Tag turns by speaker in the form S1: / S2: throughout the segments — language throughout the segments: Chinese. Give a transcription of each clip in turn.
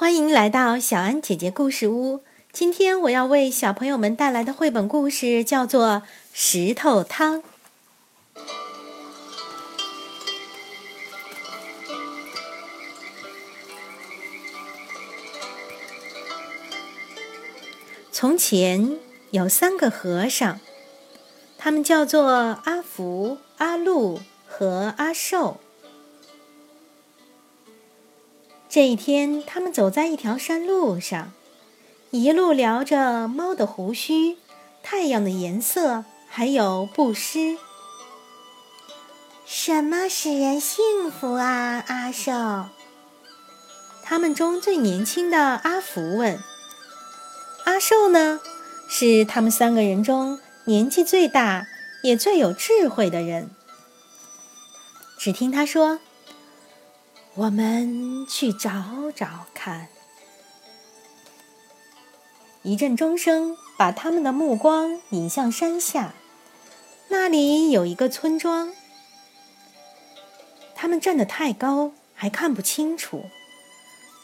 S1: 欢迎来到小安姐姐故事屋。今天我要为小朋友们带来的绘本故事叫做《石头汤》。从前有三个和尚，他们叫做阿福、阿禄和阿寿。这一天，他们走在一条山路上，一路聊着猫的胡须、太阳的颜色，还有布施。
S2: 什么使人幸福啊，阿寿？
S1: 他们中最年轻的阿福问。阿寿呢，是他们三个人中年纪最大也最有智慧的人。只听他说。我们去找找看。一阵钟声把他们的目光引向山下，那里有一个村庄。他们站得太高，还看不清楚。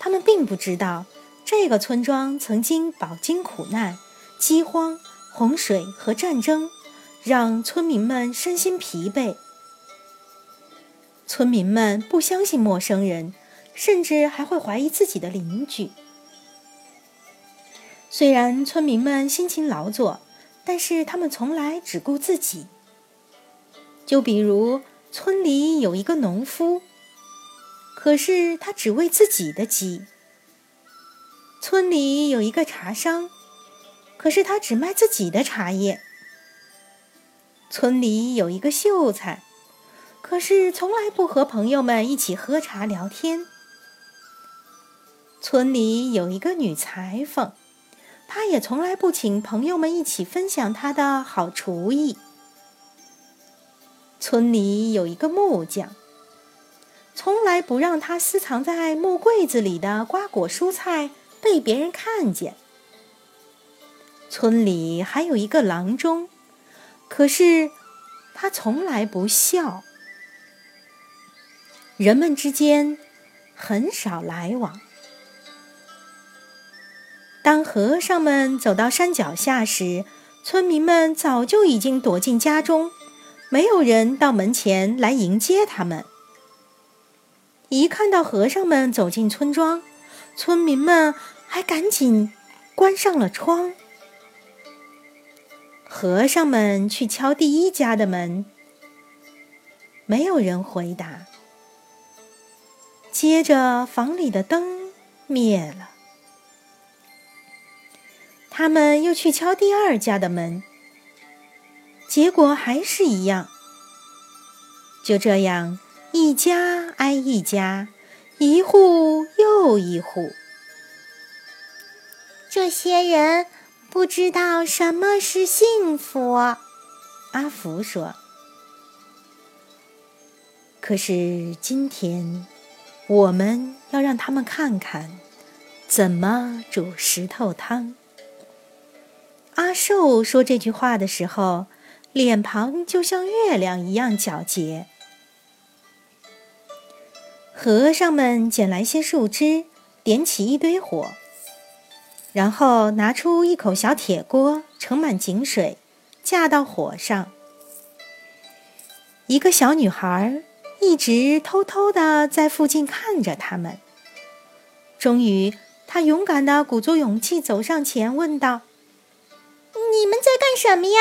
S1: 他们并不知道，这个村庄曾经饱经苦难、饥荒、洪水和战争，让村民们身心疲惫。村民们不相信陌生人，甚至还会怀疑自己的邻居。虽然村民们辛勤劳作，但是他们从来只顾自己。就比如村里有一个农夫，可是他只喂自己的鸡；村里有一个茶商，可是他只卖自己的茶叶；村里有一个秀才。可是从来不和朋友们一起喝茶聊天。村里有一个女裁缝，她也从来不请朋友们一起分享她的好厨艺。村里有一个木匠，从来不让他私藏在木柜子里的瓜果蔬菜被别人看见。村里还有一个郎中，可是他从来不笑。人们之间很少来往。当和尚们走到山脚下时，村民们早就已经躲进家中，没有人到门前来迎接他们。一看到和尚们走进村庄，村民们还赶紧关上了窗。和尚们去敲第一家的门，没有人回答。接着，房里的灯灭了。他们又去敲第二家的门，结果还是一样。就这样，一家挨一家，一户又一户。
S2: 这些人不知道什么是幸福，
S1: 阿福说。可是今天。我们要让他们看看怎么煮石头汤。阿寿说这句话的时候，脸庞就像月亮一样皎洁。和尚们捡来些树枝，点起一堆火，然后拿出一口小铁锅，盛满井水，架到火上。一个小女孩。一直偷偷的在附近看着他们。终于，他勇敢的鼓足勇气走上前，问道：“
S2: 你们在干什么呀？”“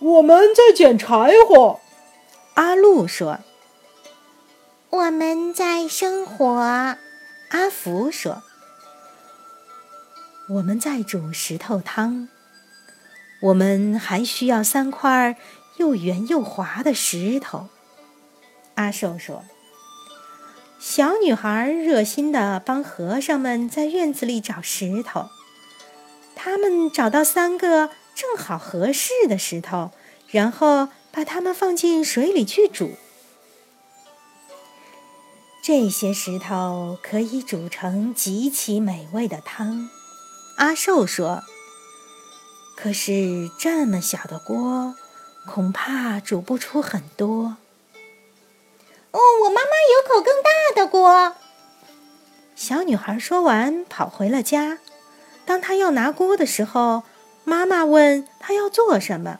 S3: 我们在捡柴火。”
S1: 阿路说。
S2: “我们在生火。”
S1: 阿福说。“我们在煮石头汤。我们还需要三块。”又圆又滑的石头，阿寿说：“小女孩热心的帮和尚们在院子里找石头。他们找到三个正好合适的石头，然后把它们放进水里去煮。这些石头可以煮成极其美味的汤。”阿寿说：“可是这么小的锅。”恐怕煮不出很多。
S2: 哦，我妈妈有口更大的锅。
S1: 小女孩说完，跑回了家。当她要拿锅的时候，妈妈问她要做什么。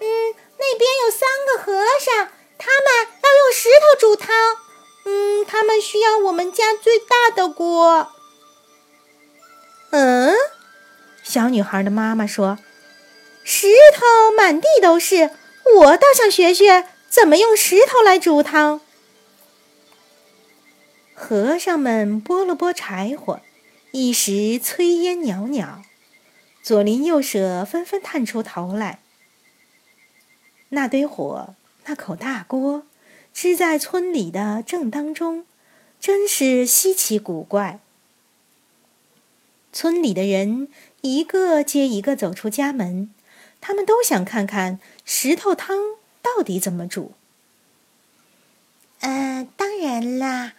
S2: 嗯，那边有三个和尚，他们要用石头煮汤。嗯，他们需要我们家最大的锅。
S1: 嗯，小女孩的妈妈说：“石头满地都是，我倒想学学怎么用石头来煮汤。”和尚们拨了拨柴火，一时炊烟袅袅，左邻右舍纷纷探出头来。那堆火，那口大锅，支在村里的正当中，真是稀奇古怪。村里的人一个接一个走出家门，他们都想看看石头汤到底怎么煮。
S2: 呃，当然啦。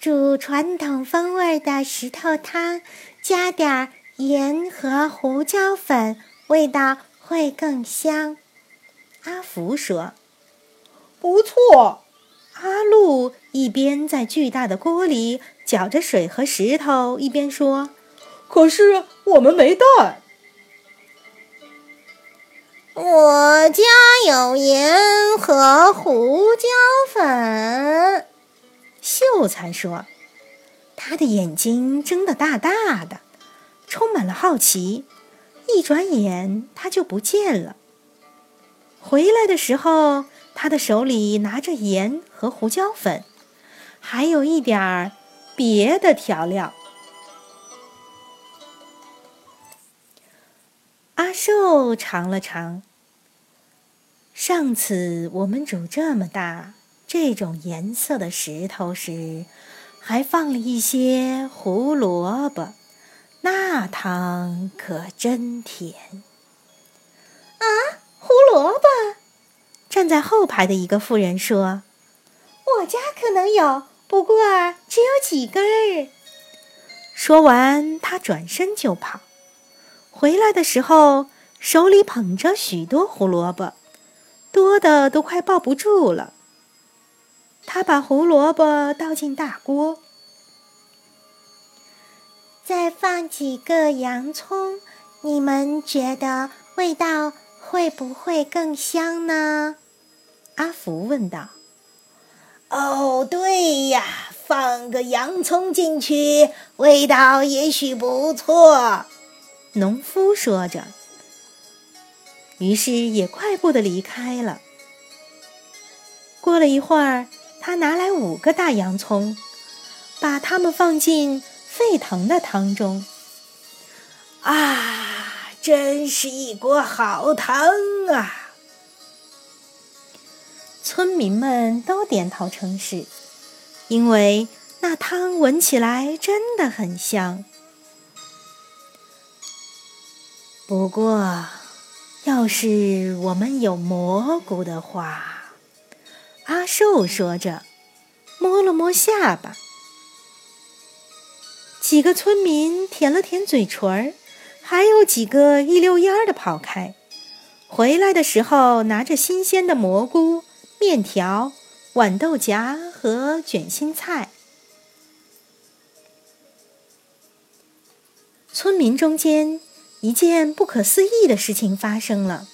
S2: 煮传统风味的石头汤，加点盐和胡椒粉，味道会更香。
S1: 阿福说：“
S3: 不错。”
S1: 阿路一边在巨大的锅里搅着水和石头，一边说：“
S3: 可是我们没带。”
S2: 我家有盐和胡椒粉。
S1: 秀才说：“他的眼睛睁得大大的，充满了好奇。一转眼，他就不见了。回来的时候，他的手里拿着盐和胡椒粉，还有一点儿别的调料。”阿寿尝了尝。上次我们煮这么大。这种颜色的石头时，还放了一些胡萝卜，那汤可真甜。
S2: 啊，胡萝卜！
S1: 站在后排的一个妇人说：“
S2: 我家可能有，不过只有几根儿。”
S1: 说完，他转身就跑。回来的时候，手里捧着许多胡萝卜，多的都快抱不住了。他把胡萝卜倒进大锅，
S2: 再放几个洋葱，你们觉得味道会不会更香呢？
S1: 阿福问道。
S2: “哦，对呀，放个洋葱进去，味道也许不错。”
S1: 农夫说着，于是也快步的离开了。过了一会儿。他拿来五个大洋葱，把它们放进沸腾的汤中。
S2: 啊，真是一锅好汤啊！
S1: 村民们都点头称是，因为那汤闻起来真的很香。不过，要是我们有蘑菇的话……阿寿说着，摸了摸下巴。几个村民舔了舔嘴唇儿，还有几个一溜烟儿的跑开。回来的时候，拿着新鲜的蘑菇、面条、豌豆荚和卷心菜。村民中间，一件不可思议的事情发生了。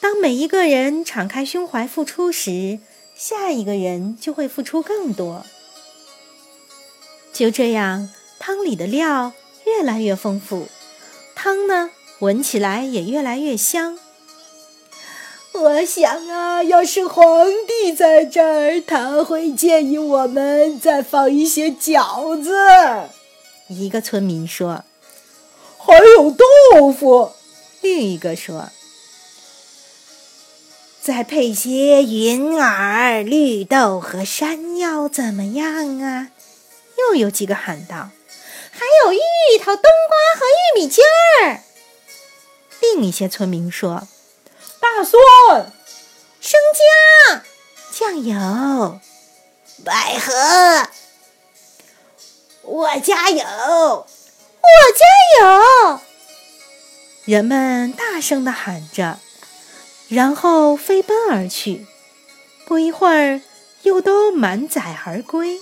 S1: 当每一个人敞开胸怀付出时，下一个人就会付出更多。就这样，汤里的料越来越丰富，汤呢，闻起来也越来越香。
S2: 我想啊，要是皇帝在这儿，他会建议我们再放一些饺子。
S1: 一个村民说：“
S3: 还有豆腐。”
S1: 另一个说。
S2: 再配些银耳、绿豆和山药，怎么样啊？
S1: 又有几个喊道：“
S2: 还有芋头、冬瓜和玉米尖儿。”
S1: 另一些村民说：“
S3: 大蒜、
S2: 生姜、
S1: 酱油、
S2: 百合。”我家有，
S1: 我家有。人们大声的喊着。然后飞奔而去，不一会儿又都满载而归。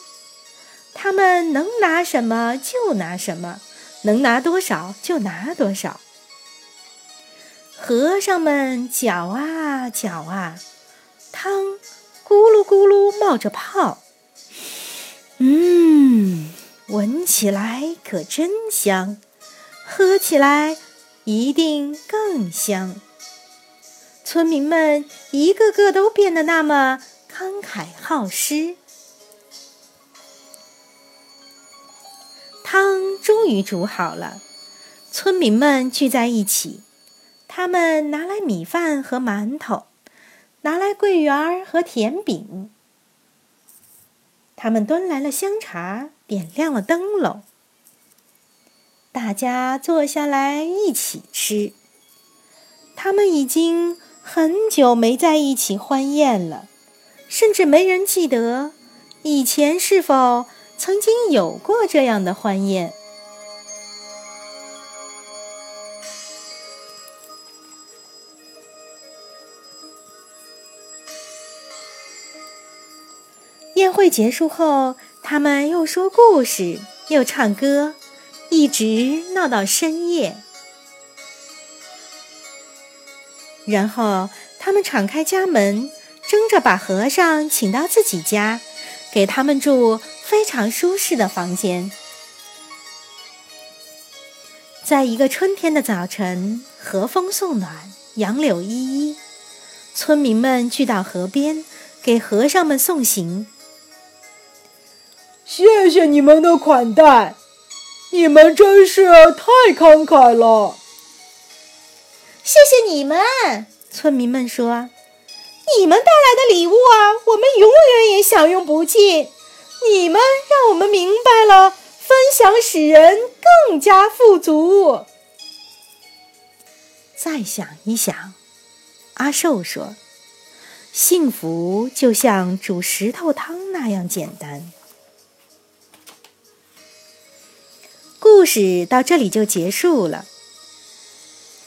S1: 他们能拿什么就拿什么，能拿多少就拿多少。和尚们搅啊搅啊，汤咕噜咕噜冒着泡，嗯，闻起来可真香，喝起来一定更香。村民们一个个都变得那么慷慨好施。汤终于煮好了，村民们聚在一起，他们拿来米饭和馒头，拿来桂圆儿和甜饼，他们端来了香茶，点亮了灯笼，大家坐下来一起吃。他们已经很久没在一起欢宴了，甚至没人记得以前是否。曾经有过这样的欢宴。宴会结束后，他们又说故事，又唱歌，一直闹到深夜。然后，他们敞开家门，争着把和尚请到自己家，给他们住。非常舒适的房间，在一个春天的早晨，和风送暖，杨柳依依，村民们聚到河边，给和尚们送行。
S3: 谢谢你们的款待，你们真是太慷慨了。
S2: 谢谢你们，
S1: 村民们说：“
S2: 你们带来的礼物啊，我们永远也享用不尽。”你们让我们明白了，分享使人更加富足。
S1: 再想一想，阿寿说：“幸福就像煮石头汤那样简单。”故事到这里就结束了。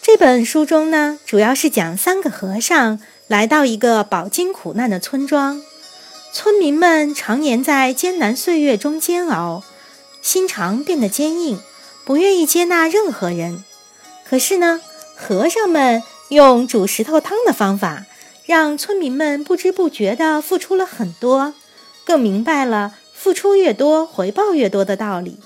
S1: 这本书中呢，主要是讲三个和尚来到一个饱经苦难的村庄。村民们常年在艰难岁月中煎熬，心肠变得坚硬，不愿意接纳任何人。可是呢，和尚们用煮石头汤的方法，让村民们不知不觉地付出了很多，更明白了付出越多，回报越多的道理。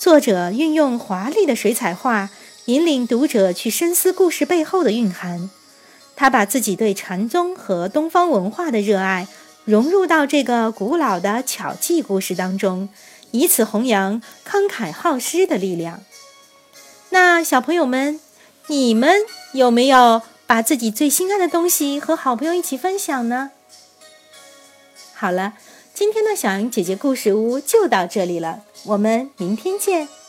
S1: 作者运用华丽的水彩画，引领读者去深思故事背后的蕴含。他把自己对禅宗和东方文化的热爱。融入到这个古老的巧记故事当中，以此弘扬慷慨好施的力量。那小朋友们，你们有没有把自己最心爱的东西和好朋友一起分享呢？好了，今天的小杨姐姐故事屋就到这里了，我们明天见。